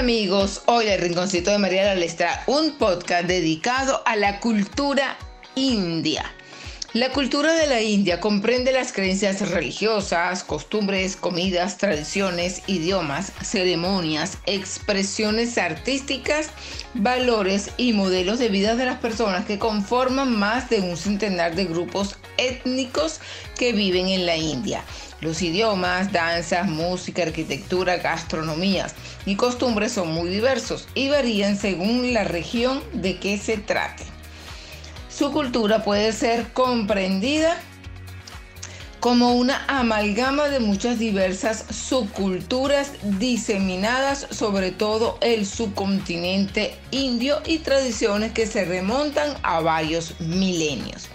amigos, hoy el Rinconcito de María les trae un podcast dedicado a la cultura india. La cultura de la India comprende las creencias religiosas, costumbres, comidas, tradiciones, idiomas, ceremonias, expresiones artísticas, valores y modelos de vida de las personas que conforman más de un centenar de grupos étnicos que viven en la India. Los idiomas, danzas, música, arquitectura, gastronomías y costumbres son muy diversos y varían según la región de que se trate. Su cultura puede ser comprendida como una amalgama de muchas diversas subculturas diseminadas sobre todo el subcontinente indio y tradiciones que se remontan a varios milenios.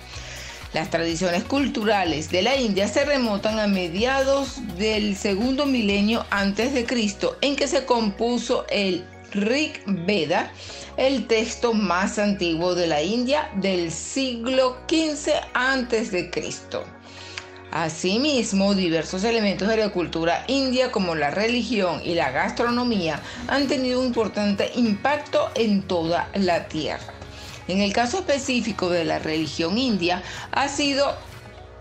Las tradiciones culturales de la India se remontan a mediados del segundo milenio antes de Cristo, en que se compuso el Rig Veda, el texto más antiguo de la India del siglo XV antes de Cristo. Asimismo, diversos elementos de la cultura india como la religión y la gastronomía han tenido un importante impacto en toda la tierra. En el caso específico de la religión india, ha sido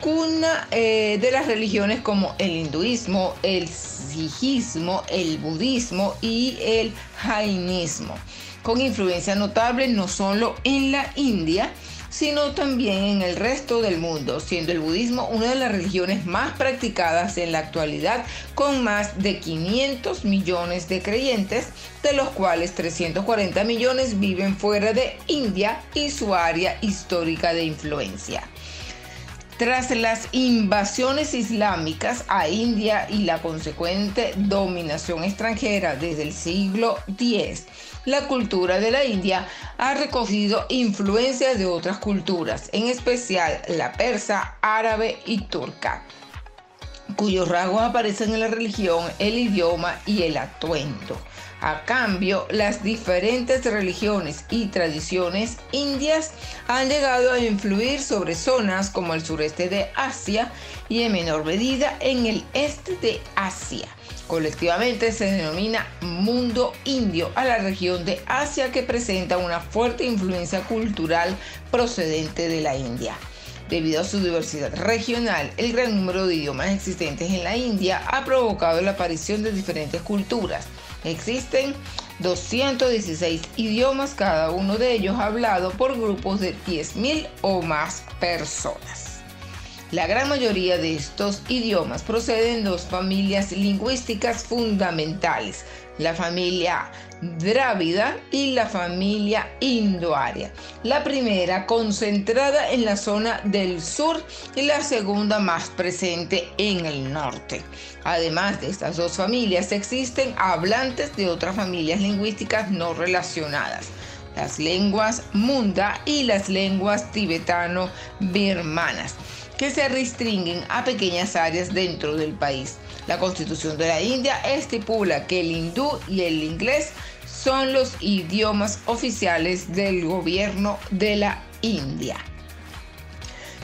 cuna eh, de las religiones como el hinduismo, el sijismo, el budismo y el jainismo, con influencia notable no solo en la India, sino también en el resto del mundo, siendo el budismo una de las religiones más practicadas en la actualidad, con más de 500 millones de creyentes, de los cuales 340 millones viven fuera de India y su área histórica de influencia. Tras las invasiones islámicas a India y la consecuente dominación extranjera desde el siglo X, la cultura de la India ha recogido influencias de otras culturas, en especial la persa, árabe y turca, cuyos rasgos aparecen en la religión, el idioma y el atuendo. A cambio, las diferentes religiones y tradiciones indias han llegado a influir sobre zonas como el sureste de Asia y en menor medida en el este de Asia. Colectivamente se denomina mundo indio a la región de Asia que presenta una fuerte influencia cultural procedente de la India. Debido a su diversidad regional, el gran número de idiomas existentes en la India ha provocado la aparición de diferentes culturas Existen 216 idiomas, cada uno de ellos hablado por grupos de 10.000 o más personas. La gran mayoría de estos idiomas proceden de dos familias lingüísticas fundamentales, la familia drávida y la familia indoaria. La primera concentrada en la zona del sur y la segunda más presente en el norte. Además de estas dos familias existen hablantes de otras familias lingüísticas no relacionadas las lenguas munda y las lenguas tibetano-birmanas, que se restringen a pequeñas áreas dentro del país. La constitución de la India estipula que el hindú y el inglés son los idiomas oficiales del gobierno de la India.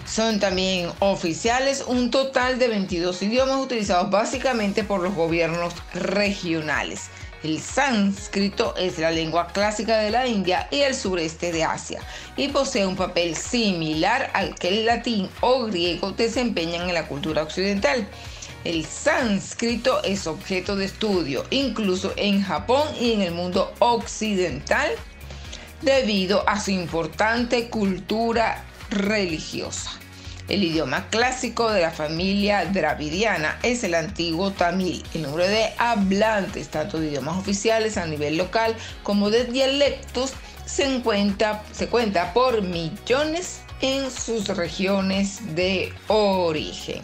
Son también oficiales un total de 22 idiomas utilizados básicamente por los gobiernos regionales. El sánscrito es la lengua clásica de la India y el sureste de Asia y posee un papel similar al que el latín o griego desempeñan en la cultura occidental. El sánscrito es objeto de estudio incluso en Japón y en el mundo occidental debido a su importante cultura religiosa. El idioma clásico de la familia dravidiana es el antiguo tamil. El número de hablantes, tanto de idiomas oficiales a nivel local como de dialectos, se, se cuenta por millones en sus regiones de origen.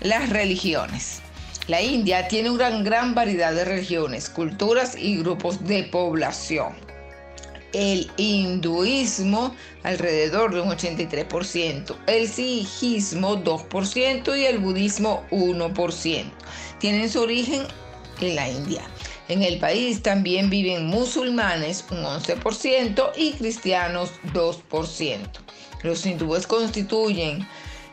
Las religiones. La India tiene una gran variedad de religiones, culturas y grupos de población. El hinduismo alrededor de un 83%, el sijismo 2% y el budismo 1%. Tienen su origen en la India. En el país también viven musulmanes un 11% y cristianos 2%. Los hindúes constituyen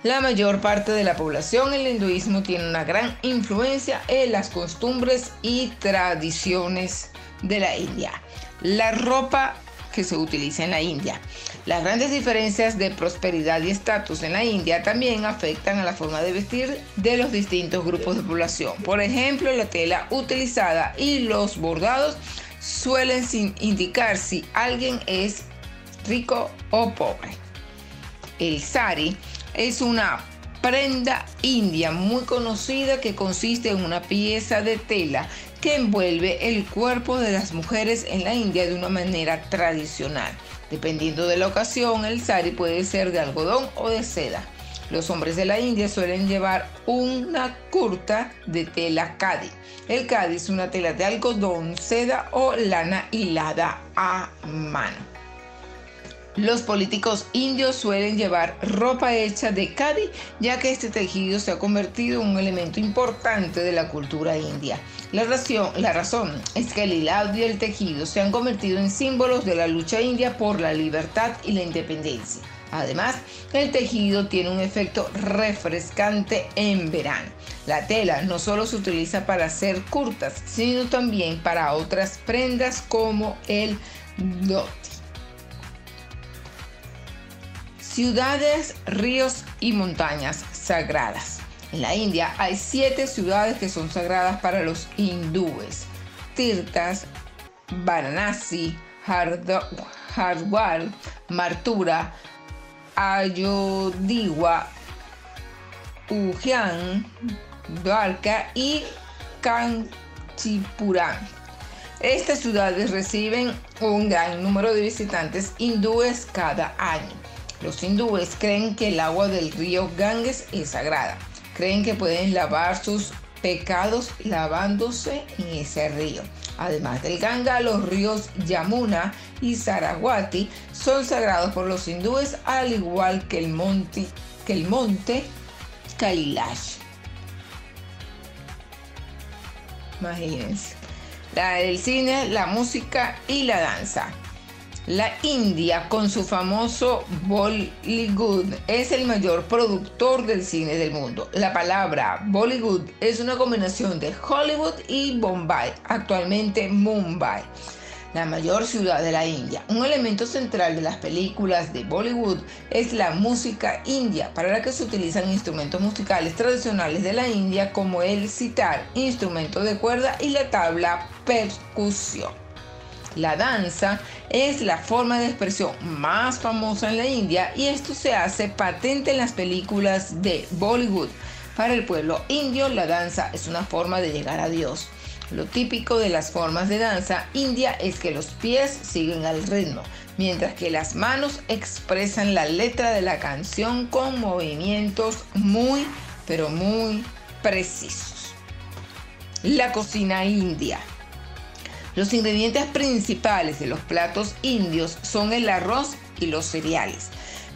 la mayor parte de la población, el hinduismo tiene una gran influencia en las costumbres y tradiciones de la India. La ropa que se utiliza en la India. Las grandes diferencias de prosperidad y estatus en la India también afectan a la forma de vestir de los distintos grupos de población. Por ejemplo, la tela utilizada y los bordados suelen indicar si alguien es rico o pobre. El sari es una prenda india muy conocida que consiste en una pieza de tela que envuelve el cuerpo de las mujeres en la India de una manera tradicional. Dependiendo de la ocasión, el sari puede ser de algodón o de seda. Los hombres de la India suelen llevar una curta de tela cadi. El cadi es una tela de algodón, seda o lana hilada a mano. Los políticos indios suelen llevar ropa hecha de cadi, ya que este tejido se ha convertido en un elemento importante de la cultura india. La razón, es que el hilado y el tejido se han convertido en símbolos de la lucha india por la libertad y la independencia. Además, el tejido tiene un efecto refrescante en verano. La tela no solo se utiliza para hacer curtas, sino también para otras prendas como el dhoti. Ciudades, ríos y montañas sagradas. En la India hay siete ciudades que son sagradas para los hindúes. Tirtas, Varanasi, Hardwar, Martura, Ayodhya, Ujjain, Dwarka y Kanchipuram. Estas ciudades reciben un gran número de visitantes hindúes cada año. Los hindúes creen que el agua del río Ganges es sagrada. Creen que pueden lavar sus pecados lavándose en ese río. Además del Ganga, los ríos Yamuna y Saraswati son sagrados por los hindúes, al igual que el monte, que el monte Kailash. Imagínense. La, el cine, la música y la danza. La India, con su famoso Bollywood, es el mayor productor del cine del mundo. La palabra Bollywood es una combinación de Hollywood y Bombay, actualmente Mumbai, la mayor ciudad de la India. Un elemento central de las películas de Bollywood es la música india, para la que se utilizan instrumentos musicales tradicionales de la India como el sitar, instrumento de cuerda y la tabla percusión. La danza es la forma de expresión más famosa en la India y esto se hace patente en las películas de Bollywood. Para el pueblo indio, la danza es una forma de llegar a Dios. Lo típico de las formas de danza india es que los pies siguen al ritmo, mientras que las manos expresan la letra de la canción con movimientos muy, pero muy precisos. La cocina india. Los ingredientes principales de los platos indios son el arroz y los cereales.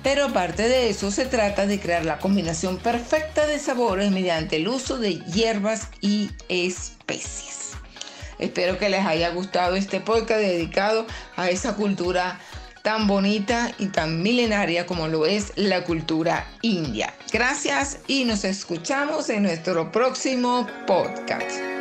Pero aparte de eso, se trata de crear la combinación perfecta de sabores mediante el uso de hierbas y especies. Espero que les haya gustado este podcast dedicado a esa cultura tan bonita y tan milenaria como lo es la cultura india. Gracias y nos escuchamos en nuestro próximo podcast.